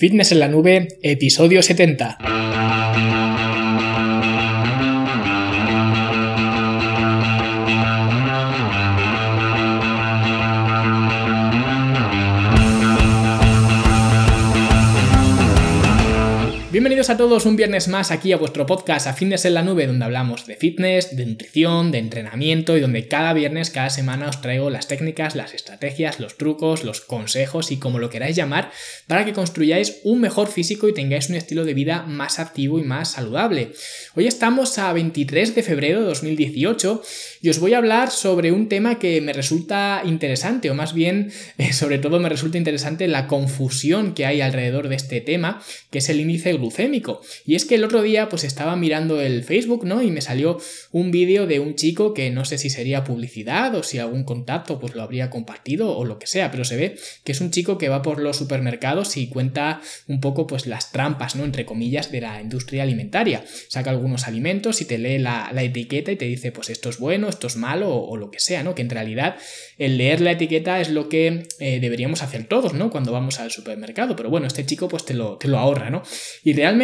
Fitness en la Nube, episodio 70. A todos un viernes más aquí a vuestro podcast A Fitness en la Nube, donde hablamos de fitness, de nutrición, de entrenamiento y donde cada viernes, cada semana os traigo las técnicas, las estrategias, los trucos, los consejos y como lo queráis llamar para que construyáis un mejor físico y tengáis un estilo de vida más activo y más saludable. Hoy estamos a 23 de febrero de 2018 y os voy a hablar sobre un tema que me resulta interesante o más bien eh, sobre todo me resulta interesante la confusión que hay alrededor de este tema, que es el índice glucémico y es que el otro día pues estaba mirando el Facebook, ¿no? Y me salió un vídeo de un chico que no sé si sería publicidad o si algún contacto pues lo habría compartido o lo que sea, pero se ve que es un chico que va por los supermercados y cuenta un poco pues las trampas, ¿no? Entre comillas de la industria alimentaria. Saca algunos alimentos y te lee la, etiqueta y te dice pues esto es bueno, esto es malo o, lo que sea, ¿no? Que en realidad el leer la etiqueta es lo que eh, deberíamos hacer todos, ¿no? Cuando vamos al supermercado, pero bueno, este chico pues te lo, te lo ahorra, ¿no? Y realmente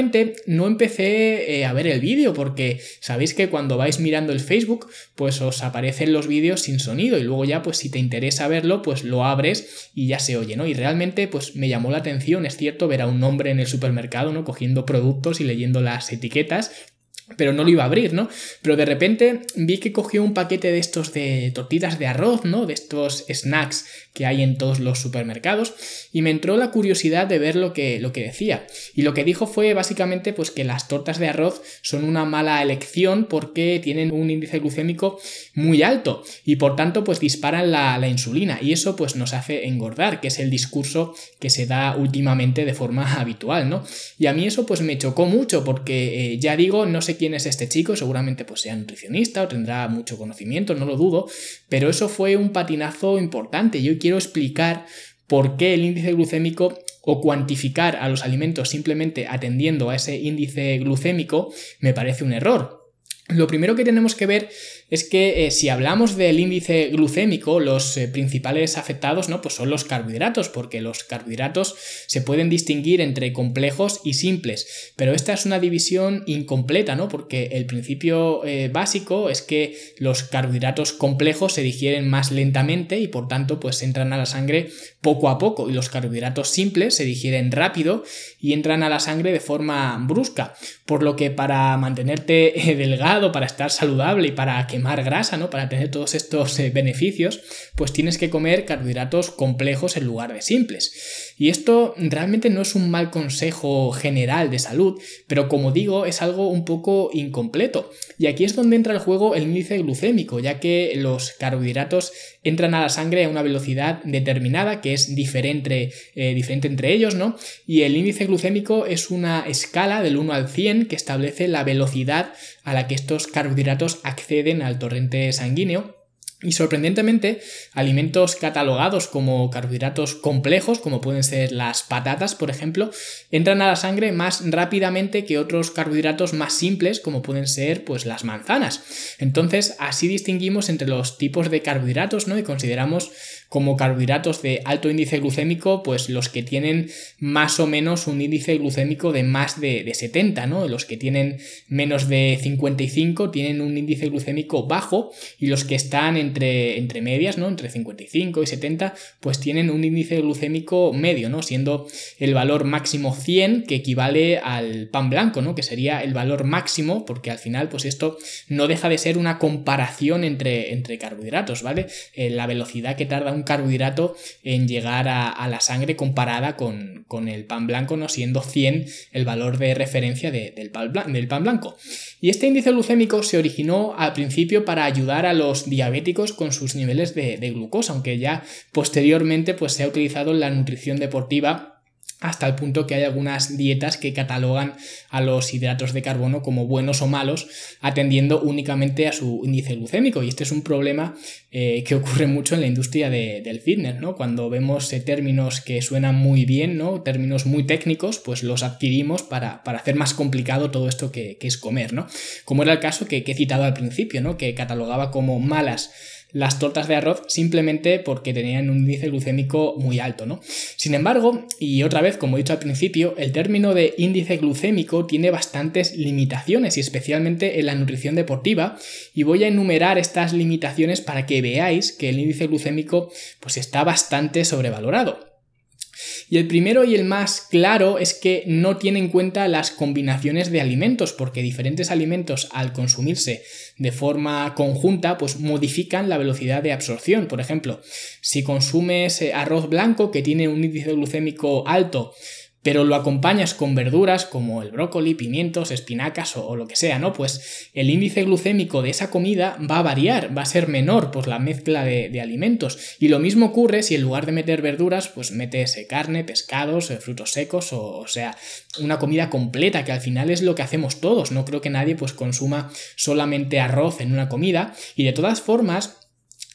no empecé eh, a ver el vídeo porque sabéis que cuando vais mirando el Facebook pues os aparecen los vídeos sin sonido y luego ya pues si te interesa verlo pues lo abres y ya se oye, ¿no? Y realmente pues me llamó la atención, es cierto, ver a un hombre en el supermercado, ¿no? Cogiendo productos y leyendo las etiquetas pero no lo iba a abrir, ¿no? Pero de repente vi que cogió un paquete de estos de tortitas de arroz, ¿no? De estos snacks que hay en todos los supermercados y me entró la curiosidad de ver lo que, lo que decía. Y lo que dijo fue básicamente pues que las tortas de arroz son una mala elección porque tienen un índice glucémico muy alto y por tanto pues disparan la, insulina y eso pues nos hace engordar, que es el discurso que se da últimamente de forma habitual, ¿no? Y a mí eso pues me chocó mucho porque eh, ya digo, no sé quién es este chico, seguramente pues sea nutricionista o tendrá mucho conocimiento, no lo dudo, pero eso fue un patinazo importante. Yo quiero explicar por qué el índice glucémico o cuantificar a los alimentos simplemente atendiendo a ese índice glucémico me parece un error. Lo primero que tenemos que ver es que eh, si hablamos del índice glucémico, los eh, principales afectados ¿no? pues son los carbohidratos, porque los carbohidratos se pueden distinguir entre complejos y simples, pero esta es una división incompleta, ¿no? porque el principio eh, básico es que los carbohidratos complejos se digieren más lentamente y por tanto pues entran a la sangre poco a poco y los carbohidratos simples se digieren rápido y entran a la sangre de forma brusca, por lo que para mantenerte delgado, para estar saludable y para que quemar grasa, ¿no? Para tener todos estos eh, beneficios, pues tienes que comer carbohidratos complejos en lugar de simples. Y esto realmente no es un mal consejo general de salud, pero como digo, es algo un poco incompleto. Y aquí es donde entra el juego el índice glucémico, ya que los carbohidratos entran a la sangre a una velocidad determinada que es diferente, eh, diferente entre ellos, ¿no? Y el índice glucémico es una escala del 1 al 100 que establece la velocidad a la que estos carbohidratos acceden al torrente sanguíneo y sorprendentemente, alimentos catalogados como carbohidratos complejos, como pueden ser las patatas, por ejemplo, entran a la sangre más rápidamente que otros carbohidratos más simples, como pueden ser pues, las manzanas. Entonces, así distinguimos entre los tipos de carbohidratos, ¿no? Y consideramos como carbohidratos de alto índice glucémico, pues los que tienen más o menos un índice glucémico de más de, de 70, ¿no? Los que tienen menos de 55 tienen un índice glucémico bajo y los que están entre, entre medias, ¿no? Entre 55 y 70, pues tienen un índice glucémico medio, ¿no? Siendo el valor máximo 100 que equivale al pan blanco, ¿no? Que sería el valor máximo porque al final, pues esto no deja de ser una comparación entre, entre carbohidratos, ¿vale? Eh, la velocidad que tarda un carbohidrato en llegar a, la sangre comparada con, el pan blanco, no siendo 100 el valor de referencia del, pan blanco, Y este índice glucémico se originó al principio para ayudar a los diabéticos con sus niveles de, de glucosa, aunque ya posteriormente pues, se ha utilizado la nutrición deportiva hasta el punto que hay algunas dietas que catalogan a los hidratos de carbono como buenos o malos, atendiendo únicamente a su índice glucémico. Y este es un problema eh, que ocurre mucho en la industria del fitness, ¿no? Cuando vemos eh, términos que suenan muy bien, ¿no? Términos muy técnicos, pues los adquirimos para, hacer más complicado todo esto que, es comer, ¿no? Como era el caso que, que, he citado al principio, ¿no? Que catalogaba como malas las tortas de arroz simplemente porque tenían un índice glucémico muy alto, ¿no? Sin embargo, y otra vez, como he dicho al principio, el término de índice glucémico tiene bastantes limitaciones y especialmente en la nutrición deportiva y voy a enumerar estas limitaciones para que veáis que el índice glucémico pues está bastante sobrevalorado. Y el primero y el más claro es que no tiene en cuenta las combinaciones de alimentos, porque diferentes alimentos al consumirse de forma conjunta, pues modifican la velocidad de absorción. Por ejemplo, si consumes eh, arroz blanco que tiene un índice glucémico alto, pero lo acompañas con verduras como el brócoli, pimientos, espinacas o, lo que sea, ¿no? Pues el índice glucémico de esa comida va a variar, va a ser menor por la mezcla de, alimentos. Y lo mismo ocurre si en lugar de meter verduras, pues metes eh, carne, pescados, eh, frutos secos, o, o sea, una comida completa, que al final es lo que hacemos todos. No creo que nadie pues consuma solamente arroz en una comida. Y de todas formas,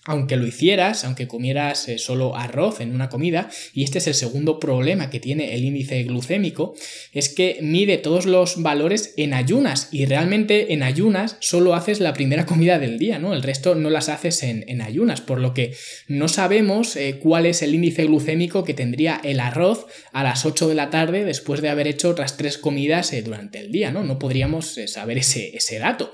aunque lo hicieras, aunque comieras eh, solo arroz en una comida, y este es el segundo problema que tiene el índice glucémico, es que mide todos los valores en ayunas y realmente en ayunas solo haces la primera comida del día, ¿no? El resto no las haces en, ayunas, por lo que no sabemos eh, cuál es el índice glucémico que tendría el arroz a las 8 de la tarde después de haber hecho otras tres comidas eh, durante el día, ¿no? No podríamos saber ese, ese dato.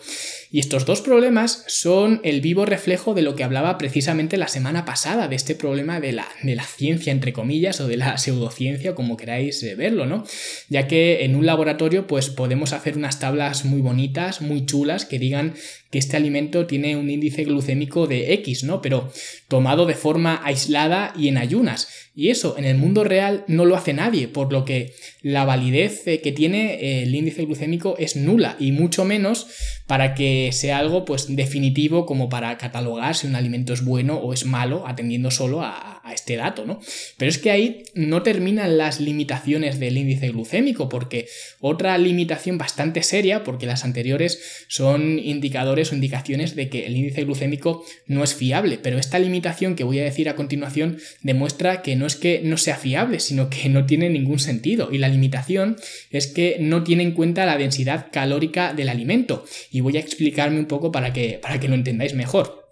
Y estos dos problemas son el vivo reflejo de lo que hablaba precisamente la semana pasada, de este problema de la, de la ciencia, entre comillas, o de la pseudociencia, como queráis eh, verlo, ¿no? Ya que en un laboratorio, pues podemos hacer unas tablas muy bonitas, muy chulas, que digan que este alimento tiene un índice glucémico de X, ¿no? Pero tomado de forma aislada y en ayunas. Y eso en el mundo real no lo hace nadie, por lo que la validez eh, que tiene eh, el índice glucémico es nula y mucho menos para que sea algo pues definitivo como para catalogar si un alimento es bueno o es malo atendiendo solo a, este dato, ¿no? Pero es que ahí no terminan las limitaciones del índice glucémico porque otra limitación bastante seria, porque las anteriores son indicadores o indicaciones de que el índice glucémico no es fiable, pero esta limitación que voy a decir a continuación demuestra que no es que no sea fiable, sino que no tiene ningún sentido. Y la limitación es que no tiene en cuenta la densidad calórica del alimento. Y voy a explicarme un poco para que, para que lo entendáis mejor.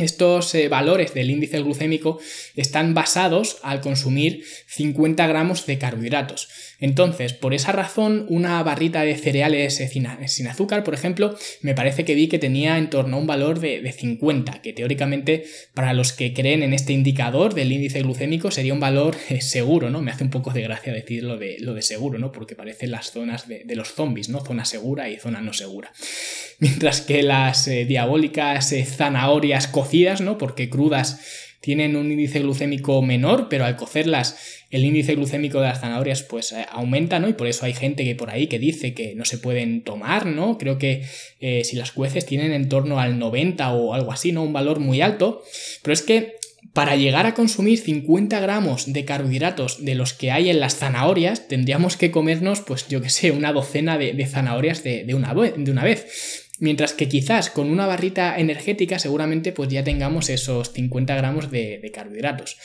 Estos eh, valores del índice glucémico están basados al consumir 50 gramos de carbohidratos. Entonces, por esa razón, una barrita de cereales eh, sin azúcar, por ejemplo, me parece que vi que tenía en torno a un valor de, 50, que teóricamente para los que creen en este indicador del índice glucémico sería un valor eh, seguro, ¿no? Me hace un poco de gracia decir lo de, lo de seguro, ¿no? Porque parecen las zonas de, los zombies, ¿no? Zona segura y zona no segura. Mientras que las diabólicas zanahorias ¿no? Porque crudas tienen un índice glucémico menor, pero al cocerlas el índice glucémico de las zanahorias pues eh, aumenta, ¿no? Y por eso hay gente que por ahí que dice que no se pueden tomar, ¿no? Creo que eh, si las cueces tienen en torno al 90 o algo así, ¿no? Un valor muy alto, pero es que para llegar a consumir 50 gramos de carbohidratos de los que hay en las zanahorias, tendríamos que comernos, pues yo que sé, una docena de, zanahorias de, una, de una vez. Mientras que quizás con una barrita energética seguramente pues ya tengamos esos 50 gramos de, carbohidratos.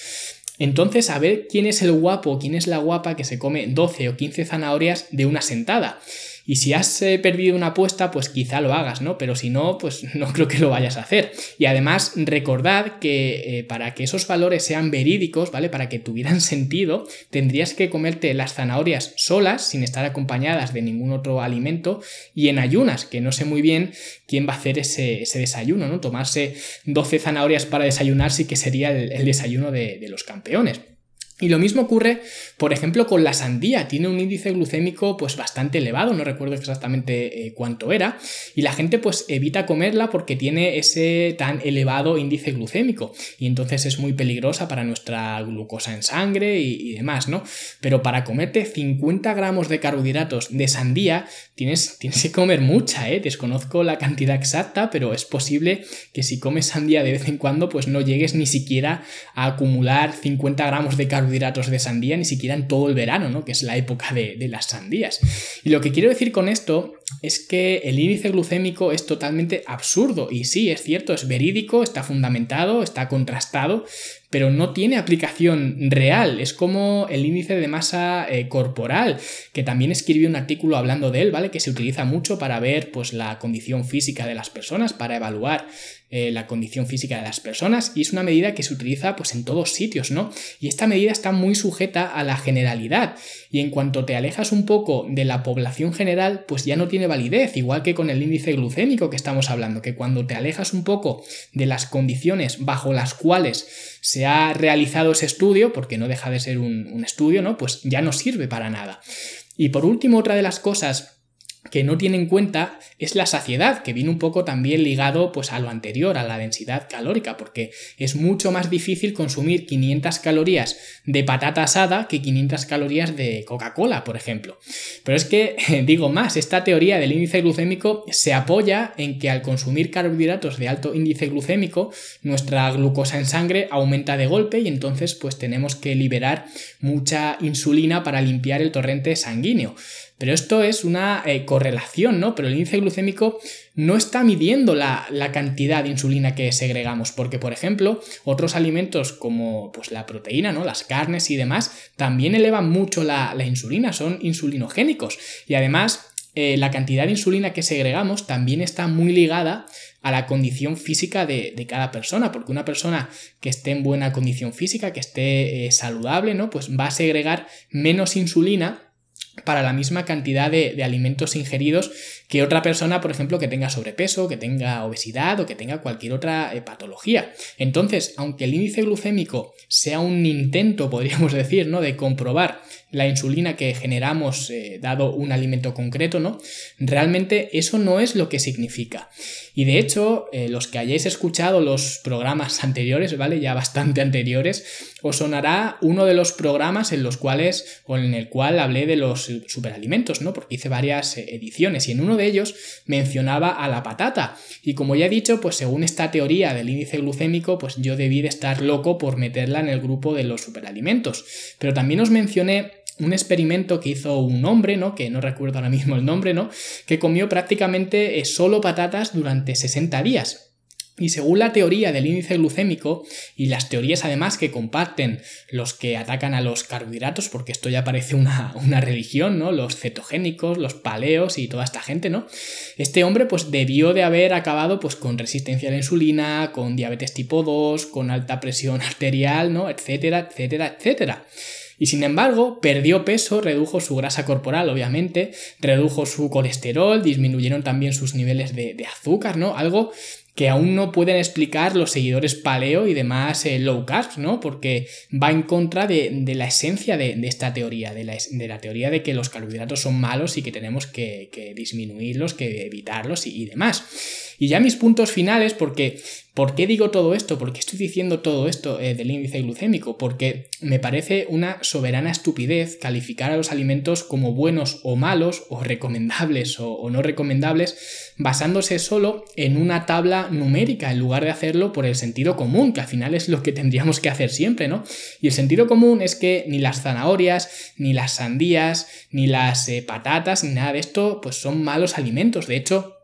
Entonces, a ver quién es el guapo, quién es la guapa que se come 12 o 15 zanahorias de una sentada. Y si has eh, perdido una apuesta, pues quizá lo hagas, ¿no? Pero si no, pues no creo que lo vayas a hacer. Y además, recordad que eh, para que esos valores sean verídicos, ¿vale? Para que tuvieran sentido, tendrías que comerte las zanahorias solas, sin estar acompañadas de ningún otro alimento, y en ayunas, que no sé muy bien quién va a hacer ese, desayuno, ¿no? Tomarse 12 zanahorias para desayunar sí que sería el, desayuno de los campeones. Y lo mismo ocurre, por ejemplo, con la sandía. Tiene un índice glucémico pues bastante elevado, no recuerdo exactamente eh, cuánto era, y la gente pues evita comerla porque tiene ese tan elevado índice glucémico y entonces es muy peligrosa para nuestra glucosa en sangre y, demás, ¿no? Pero para comerte 50 gramos de carbohidratos de sandía tienes, tienes que comer mucha, ¿eh? Desconozco la cantidad exacta, pero es posible que si comes sandía de vez en cuando pues no llegues ni siquiera a acumular 50 gramos de carbohidratos carbohidratos de sandía ni siquiera en todo el verano, ¿no? Que es la época de, de las sandías. Y lo que quiero decir con esto es que el índice glucémico es totalmente absurdo. Y sí, es cierto, es verídico, está fundamentado, está contrastado, pero no tiene aplicación real. Es como el índice de masa eh, corporal, que también escribió un artículo hablando de él, ¿vale? Que se utiliza mucho para ver pues, la condición física de las personas, para evaluar eh, la condición física de las personas y es una medida que se utiliza pues en todos sitios, ¿no? Y esta medida está muy sujeta a la generalidad y en cuanto te alejas un poco de la población general pues ya no tiene validez, igual que con el índice glucémico que estamos hablando, que cuando te alejas un poco de las condiciones bajo las cuales se ha realizado ese estudio, porque no deja de ser un, un estudio, ¿no? Pues ya no sirve para nada. Y por último, otra de las cosas que no tiene en cuenta es la saciedad, que viene un poco también ligado pues a lo anterior, a la densidad calórica, porque es mucho más difícil consumir 500 calorías de patata asada que 500 calorías de Coca-Cola, por ejemplo. Pero es que, digo más, esta teoría del índice glucémico se apoya en que al consumir carbohidratos de alto índice glucémico, nuestra glucosa en sangre aumenta de golpe y entonces pues tenemos que liberar mucha insulina para limpiar el torrente sanguíneo. Pero esto es una eh, correlación, ¿no? Pero el índice glucémico no está midiendo la, cantidad de insulina que segregamos, porque, por ejemplo, otros alimentos como pues, la proteína, ¿no? Las carnes y demás, también elevan mucho la, insulina, son insulinogénicos. Y además, eh, la cantidad de insulina que segregamos también está muy ligada a la condición física de, cada persona, porque una persona que esté en buena condición física, que esté eh, saludable, ¿no? Pues va a segregar menos insulina para la misma cantidad de, alimentos ingeridos que otra persona, por ejemplo, que tenga sobrepeso, que tenga obesidad o que tenga cualquier otra eh, patología. Entonces, aunque el índice glucémico sea un intento, podríamos decir, ¿no? de comprobar la insulina que generamos eh, dado un alimento concreto, ¿no? Realmente eso no es lo que significa. Y de hecho, eh, los que hayáis escuchado los programas anteriores, ¿vale? Ya bastante anteriores, os sonará uno de los programas en los cuales, o en el cual hablé de los superalimentos, ¿no? Porque hice varias eh, ediciones y en uno de ellos mencionaba a la patata. Y como ya he dicho, pues según esta teoría del índice glucémico, pues yo debí de estar loco por meterla en el grupo de los superalimentos. Pero también os mencioné un experimento que hizo un hombre, ¿no? Que no recuerdo ahora mismo el nombre, ¿no? Que comió prácticamente eh, solo patatas durante 60 días. Y según la teoría del índice glucémico y las teorías además que comparten los que atacan a los carbohidratos, porque esto ya parece una, una, religión, ¿no? Los cetogénicos, los paleos y toda esta gente, ¿no? Este hombre pues debió de haber acabado pues con resistencia a la insulina, con diabetes tipo 2, con alta presión arterial, ¿no? Etcétera, etcétera, etcétera. Y sin embargo, perdió peso, redujo su grasa corporal, obviamente, redujo su colesterol, disminuyeron también sus niveles de, azúcar, ¿no? Algo que aún no pueden explicar los seguidores paleo y demás eh, low carb, ¿no? Porque va en contra de, la esencia de, esta teoría, de la, teoría de que los carbohidratos son malos y que tenemos que, disminuirlos, que evitarlos y demás. Y ya mis puntos finales, porque ¿Por qué digo todo esto? ¿Por qué estoy diciendo todo esto eh, del índice glucémico? Porque me parece una soberana estupidez calificar a los alimentos como buenos o malos, o recomendables o, no recomendables, basándose solo en una tabla numérica, en lugar de hacerlo por el sentido común, que al final es lo que tendríamos que hacer siempre, ¿no? Y el sentido común es que ni las zanahorias, ni las sandías, ni las eh, patatas, ni nada de esto, pues son malos alimentos. De hecho,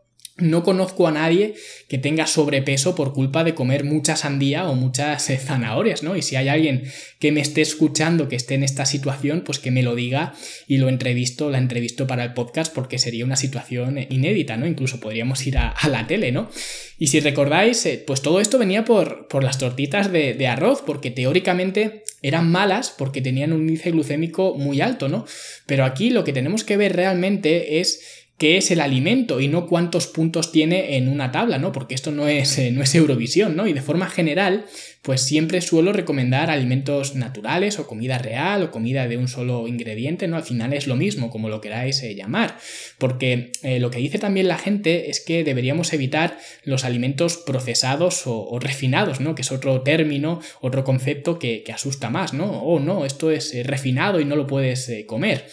no conozco a nadie que tenga sobrepeso por culpa de comer mucha sandía o muchas eh, zanahorias, ¿no? Y si hay alguien que me esté escuchando que esté en esta situación, pues que me lo diga y lo entrevisto, la entrevisto para el podcast porque sería una situación eh, inédita, ¿no? Incluso podríamos ir a, la tele, ¿no? Y si recordáis, eh, pues todo esto venía por, por las tortitas de, de arroz, porque teóricamente eran malas porque tenían un índice glucémico muy alto, ¿no? Pero aquí lo que tenemos que ver realmente es qué es el alimento y no cuántos puntos tiene en una tabla, ¿no? Porque esto no es, eh, no es Eurovisión, ¿no? Y de forma general, pues siempre suelo recomendar alimentos naturales o comida real o comida de un solo ingrediente, ¿no? Al final es lo mismo, como lo queráis eh, llamar. Porque eh, lo que dice también la gente es que deberíamos evitar los alimentos procesados o, refinados, ¿no? Que es otro término, otro concepto que, asusta más, ¿no? Oh, no, esto es refinado y no lo puedes comer.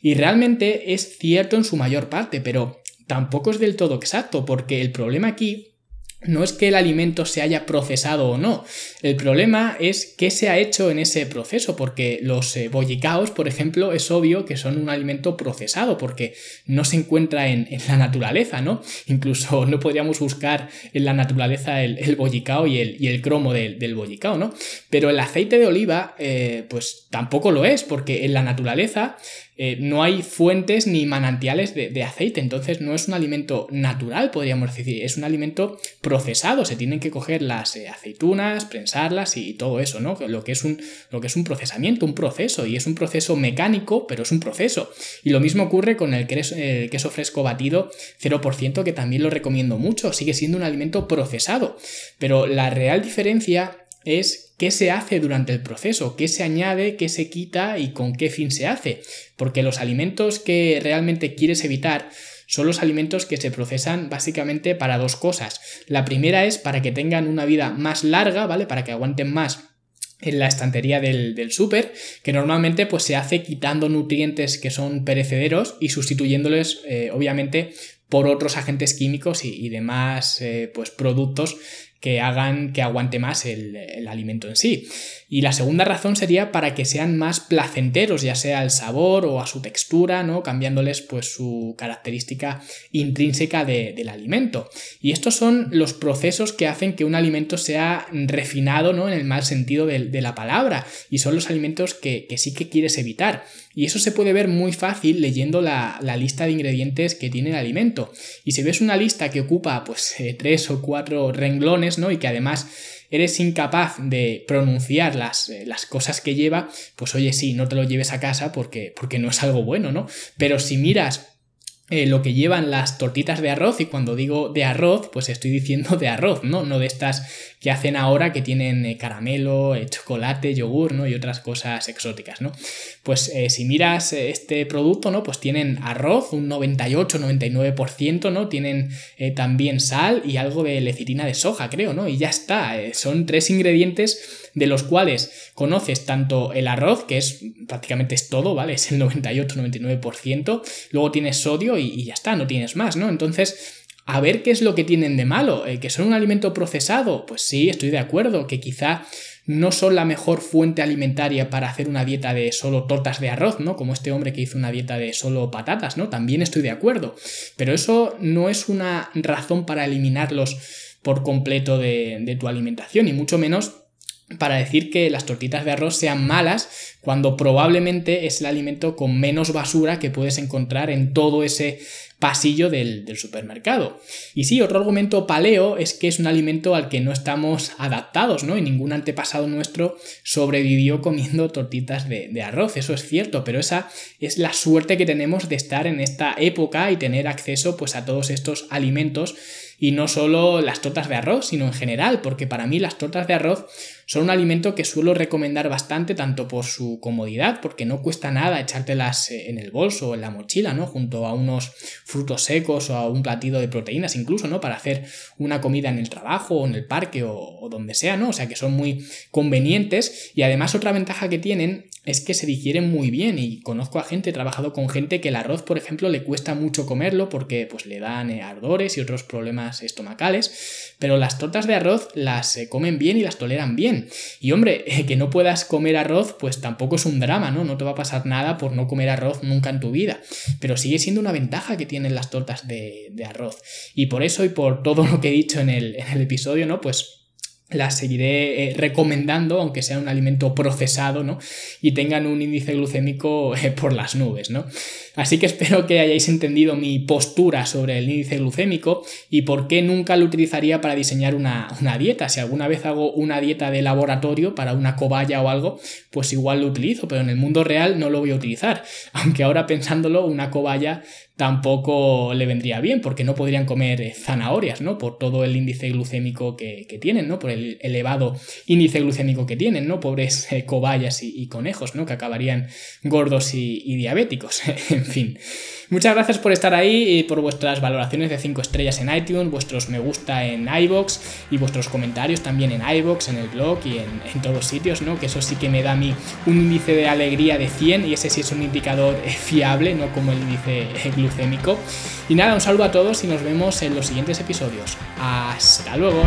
Y realmente es cierto en su mayor parte, pero tampoco es del todo exacto, porque el problema aquí no es que el alimento se haya procesado o no, el problema es qué se ha hecho en ese proceso, porque los eh, bollicaos, por ejemplo, es obvio que son un alimento procesado, porque no se encuentra en, la naturaleza, ¿no? Incluso no podríamos buscar en la naturaleza el, bollicao y el, y el cromo del, del, bollicao, ¿no? Pero el aceite de oliva, eh, pues tampoco lo es, porque en la naturaleza eh, no hay fuentes ni manantiales de, aceite, entonces no es un alimento natural, podríamos decir, es un alimento procesado, se tienen que coger las eh, aceitunas, prensarlas y todo eso, ¿no? Lo que, es un, lo que es un procesamiento, un proceso, y es un proceso mecánico, pero es un proceso. Y lo mismo ocurre con el queso, el queso fresco batido 0%, que también lo recomiendo mucho, sigue siendo un alimento procesado, pero la real diferencia es qué se hace durante el proceso, qué se añade, qué se quita y con qué fin se hace. Porque los alimentos que realmente quieres evitar son los alimentos que se procesan básicamente para dos cosas. La primera es para que tengan una vida más larga, ¿vale? Para que aguanten más en la estantería del, súper, que normalmente pues se hace quitando nutrientes que son perecederos y sustituyéndoles eh, obviamente por otros agentes químicos y, demás eh, pues productos que hagan que aguante más el, alimento en sí. Y la segunda razón sería para que sean más placenteros, ya sea al sabor o a su textura, ¿no? Cambiándoles pues su característica intrínseca del alimento. Y estos son los procesos que hacen que un alimento sea refinado, ¿no? En el mal sentido de, la palabra. Y son los alimentos que, sí que quieres evitar. Y eso se puede ver muy fácil leyendo la, lista de ingredientes que tiene el alimento. Y si ves una lista que ocupa pues eh, tres o cuatro renglones, y que además eres incapaz de pronunciar las, eh, las, cosas que lleva, pues oye, sí, no te lo lleves a casa porque, porque no es algo bueno, ¿no? Pero si miras eh, lo que llevan las tortitas de arroz y cuando digo de arroz pues estoy diciendo de arroz, ¿no? No de estas que hacen ahora que tienen eh, caramelo, eh, chocolate, yogur, ¿no? Y otras cosas exóticas, ¿no? Pues si miras este producto, ¿no? Pues tienen arroz, un 98-99%, ¿no? Tienen también sal y algo de lecitina de soja, creo, ¿no? Y ya está, son tres ingredientes de los cuales conoces tanto el arroz, que es prácticamente es todo, ¿vale? Es el 98-99%, luego tienes sodio y, ya está, no tienes más, ¿no? Entonces, a ver qué es lo que tienen de malo, ¿El ¿que son un alimento procesado? Pues sí, estoy de acuerdo, que quizá no son la mejor fuente alimentaria para hacer una dieta de solo tortas de arroz, ¿no? Como este hombre que hizo una dieta de solo patatas, ¿no? También estoy de acuerdo. Pero eso no es una razón para eliminarlos por completo de, de tu alimentación, y mucho menos para decir que las tortitas de arroz sean malas cuando probablemente es el alimento con menos basura que puedes encontrar en todo ese pasillo del, supermercado. Y sí, otro argumento paleo es que es un alimento al que no estamos adaptados, ¿no? Y ningún antepasado nuestro sobrevivió comiendo tortitas de, de arroz, eso es cierto, pero esa es la suerte que tenemos de estar en esta época y tener acceso pues a todos estos alimentos y no solo las tortas de arroz, sino en general, porque para mí las tortas de arroz son un alimento que suelo recomendar bastante tanto por su comodidad, porque no cuesta nada echártelas eh, en el bolso o en la mochila, ¿no? Junto a unos frutos secos o a un platido de proteínas incluso, ¿no? Para hacer una comida en el trabajo o en el parque o, o donde sea, ¿no? O sea que son muy convenientes y además otra ventaja que tienen es que se digieren muy bien y conozco a gente, he trabajado con gente que el arroz, por ejemplo, le cuesta mucho comerlo porque pues le dan eh, ardores y otros problemas estomacales, pero las tortas de arroz las eh, comen bien y las toleran bien. Y hombre, que no puedas comer arroz, pues tampoco es un drama, ¿no? No te va a pasar nada por no comer arroz nunca en tu vida, pero sigue siendo una ventaja que tienen las tortas de, arroz. Y por eso y por todo lo que he dicho en el, en el episodio, ¿no? Pues las seguiré eh, recomendando, aunque sea un alimento procesado, ¿no? Y tengan un índice glucémico eh, por las nubes, ¿no? Así que espero que hayáis entendido mi postura sobre el índice glucémico y por qué nunca lo utilizaría para diseñar una, una dieta. Si alguna vez hago una dieta de laboratorio para una cobaya o algo, pues igual lo utilizo, pero en el mundo real no lo voy a utilizar. Aunque ahora pensándolo, una cobaya tampoco le vendría bien, porque no podrían comer eh, zanahorias, ¿no? Por todo el índice glucémico que, tienen, ¿no? Por el elevado índice glucémico que tienen, ¿no? Pobres eh, cobayas y, conejos, ¿no? Que acabarían gordos y diabéticos, en fin. Muchas gracias por estar ahí y por vuestras valoraciones de 5 estrellas en iTunes, vuestros me gusta en iBox y vuestros comentarios también en iBox, en el blog y en, en todos sitios, ¿no? Que eso sí que me da a mí un índice de alegría de 100 y ese sí es un indicador fiable, no como el índice glucémico. Y nada, un saludo a todos y nos vemos en los siguientes episodios. Hasta luego.